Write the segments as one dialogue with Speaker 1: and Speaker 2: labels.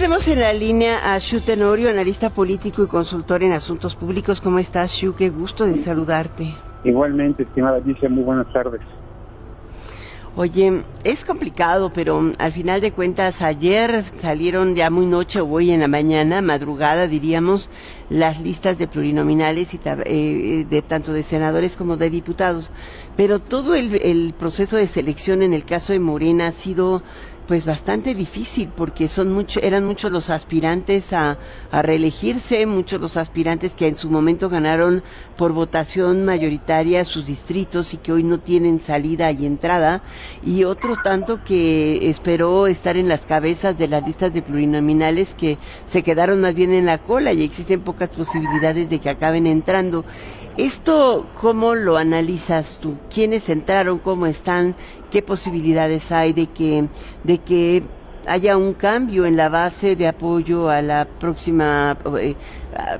Speaker 1: tenemos en la línea a Shu Tenorio, analista político y consultor en asuntos públicos. ¿Cómo estás, Shu? Qué gusto de saludarte.
Speaker 2: Igualmente, estimada Alicia, muy buenas tardes.
Speaker 1: Oye, es complicado, pero al final de cuentas ayer salieron ya muy noche o hoy en la mañana, madrugada diríamos, las listas de plurinominales y eh, de tanto de senadores como de diputados. Pero todo el, el proceso de selección en el caso de Morena ha sido pues bastante difícil porque son mucho, eran muchos los aspirantes a, a, reelegirse, muchos los aspirantes que en su momento ganaron por votación mayoritaria sus distritos y que hoy no tienen salida y entrada, y otro tanto que esperó estar en las cabezas de las listas de plurinominales que se quedaron más bien en la cola y existen pocas posibilidades de que acaben entrando. ¿Esto cómo lo analizas tú? ¿Quiénes entraron? ¿Cómo están? ¿Qué posibilidades hay de que, de que haya un cambio en la base de apoyo a la próxima, eh,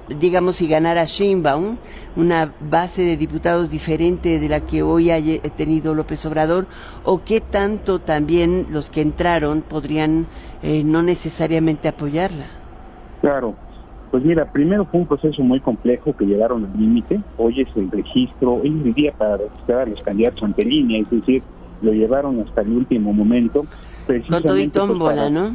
Speaker 1: digamos, si ganara Sheinbaum, una base de diputados diferente de la que hoy ha tenido López Obrador, o qué tanto también los que entraron podrían eh, no necesariamente apoyarla?
Speaker 2: Claro, pues mira, primero fue un proceso muy complejo que llegaron al límite. Hoy es el registro, hoy es el día para registrar a los candidatos ante línea, es decir, lo llevaron hasta el último momento.
Speaker 1: Con todo y pues, tómbola, ¿no?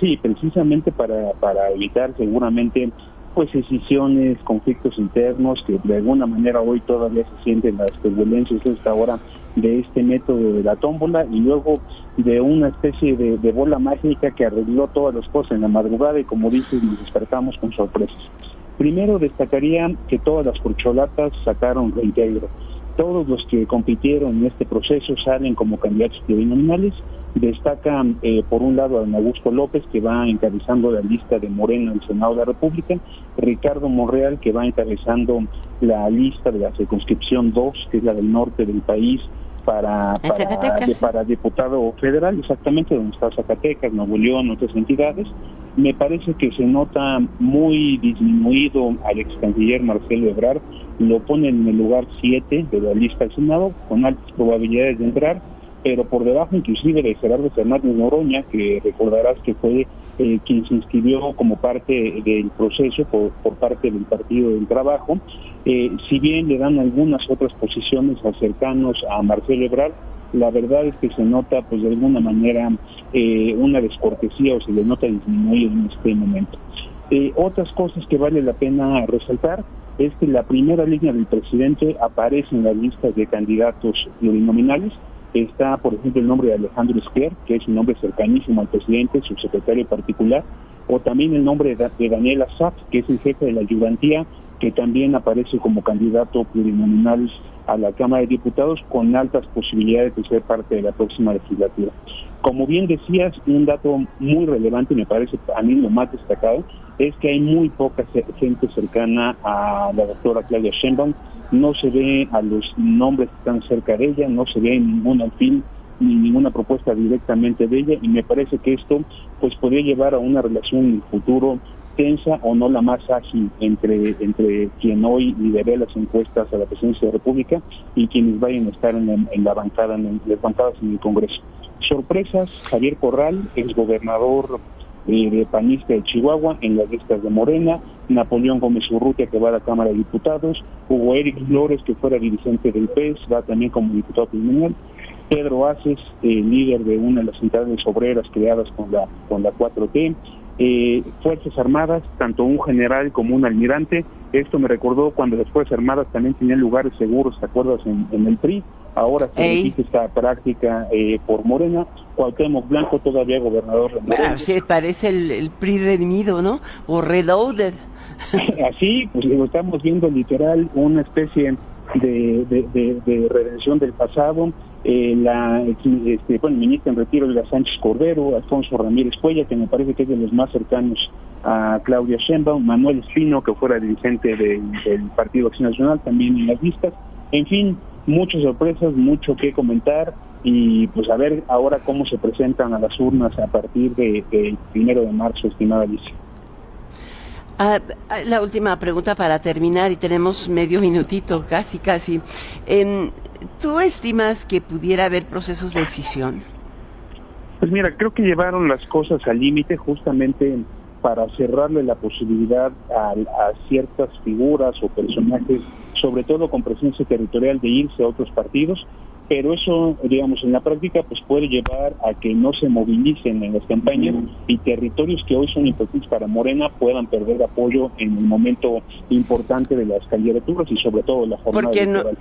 Speaker 2: Sí, precisamente para, para evitar seguramente pues decisiones, conflictos internos que de alguna manera hoy todavía se sienten las turbulencias hasta ahora de este método de la tómbola y luego de una especie de, bola mágica que arregló todas las cosas en la madrugada y como dices nos despertamos con sorpresas. Primero destacaría que todas las corcholatas sacaron reintegro. Todos los que compitieron en este proceso salen como candidatos plurinominales. Destacan, eh, por un lado, a don Augusto López, que va encabezando la lista de Morena en el Senado de la República, Ricardo Monreal, que va encabezando la lista de la circunscripción 2, que es la del norte del país, para, para, diputado federal, exactamente donde está Zacatecas, Nuevo León, otras entidades. Me parece que se nota muy disminuido al ex canciller Marcelo Ebrard, lo pone en el lugar 7 de la lista del Senado, con altas probabilidades de entrar, pero por debajo inclusive de Gerardo Fernández Noroña, que recordarás que fue eh, quien se inscribió como parte del proceso por, parte del Partido del Trabajo, eh, si bien le dan algunas otras posiciones cercanos a Marcelo Ebrard, la verdad es que se nota pues de alguna manera eh, una descortesía o se le nota disminuir en este momento. otras cosas que vale la pena resaltar es que la primera línea del presidente aparece en las listas de candidatos plurinominales, Está, por ejemplo, el nombre de Alejandro Esquer, que es un nombre cercanísimo al presidente, su secretario particular, o también el nombre de Daniela Sack, que es el jefe de la ayudantía, que también aparece como candidato plurinominal a la Cámara de Diputados con altas posibilidades de ser parte de la próxima legislatura. Como bien decías, un dato muy relevante, me parece a mí lo más destacado, es que hay muy poca gente cercana a la doctora Claudia Sheinbaum, no se ve a los nombres que están cerca de ella, no se ve ningún fin ni ninguna propuesta directamente de ella y me parece que esto pues podría llevar a una relación en el futuro tensa o no la más ágil entre entre quien hoy lidera las encuestas a la presidencia de la República y quienes vayan a estar en, la bancada en las bancadas en el Congreso. Sorpresas, Javier Corral, exgobernador eh, de panista de Chihuahua en las listas de Morena, Napoleón Gómez Urrutia que va a la Cámara de Diputados, Hugo Eric Flores que fuera dirigente del PES, va también como diputado criminal, Pedro Aces, eh, líder de una de las entidades obreras creadas con la, con la 4T, eh, Fuerzas Armadas, tanto un general como un almirante. Esto me recordó cuando las Fuerzas Armadas también tenían lugares seguros, ¿te acuerdas? En, el PRI. Ahora se repite esta práctica eh, por Morena. Cuauhtémoc Blanco todavía gobernador de Morena.
Speaker 1: sí, parece el, PRI redimido, ¿no? O reloaded.
Speaker 2: Así, pues estamos viendo literal una especie de, de redención del pasado eh, la este, bueno, ministra en retiro de la Sánchez Cordero, Alfonso Ramírez Cuella, que me parece que es de los más cercanos a Claudia Sheinbaum, Manuel Espino, que fuera dirigente del Partido Acción Nacional, también en las listas. En fin, muchas sorpresas, mucho que comentar y pues a ver ahora cómo se presentan a las urnas a partir del de, primero de marzo, estimada Alicia.
Speaker 1: Ah, ah, la última pregunta para terminar y tenemos medio minutito, casi, casi. ¿Tú estimas que pudiera haber procesos de decisión?
Speaker 2: Pues mira, creo que llevaron las cosas al límite justamente para cerrarle la posibilidad a ciertas figuras o personajes, sobre todo con presencia territorial, de irse a otros partidos pero eso, digamos, en la práctica, pues puede llevar a que no se movilicen en las campañas y territorios que hoy son importantes para Morena puedan perder apoyo en el momento importante de las candidaturas y sobre todo la jornada electoral.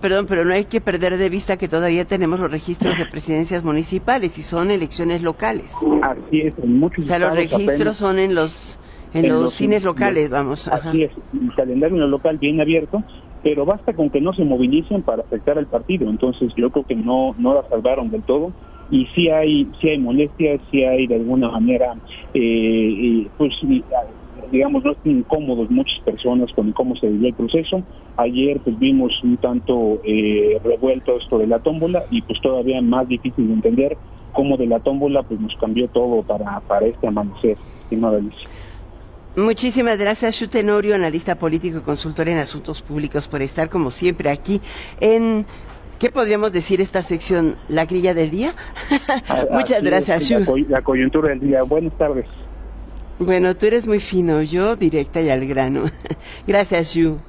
Speaker 1: Perdón, pero no hay que perder de vista que todavía tenemos los registros de presidencias municipales y son elecciones locales.
Speaker 2: Así es, en muchos
Speaker 1: O sea, los registros son en los en, los, cines locales, vamos.
Speaker 2: Así es, el calendario local bien abierto pero basta con que no se movilicen para afectar al partido. Entonces yo creo que no, no la salvaron del todo y sí hay, sí hay molestias, sí hay de alguna manera, eh, eh pues digamos, no incómodos muchas personas con cómo se vivió el proceso. Ayer pues vimos un tanto eh, revuelto esto de la tómbola y pues todavía más difícil de entender cómo de la tómbola pues nos cambió todo para, para este amanecer, estimada Alicia.
Speaker 1: Muchísimas gracias, Shu Tenorio, analista político y consultor en asuntos públicos, por estar como siempre aquí en ¿Qué podríamos decir esta sección? ¿La grilla del día? Muchas gracias,
Speaker 2: Shu. La, coyuntura del día. Buenas tardes.
Speaker 1: Bueno, tú eres muy fino, yo directa y al grano. gracias, Shu.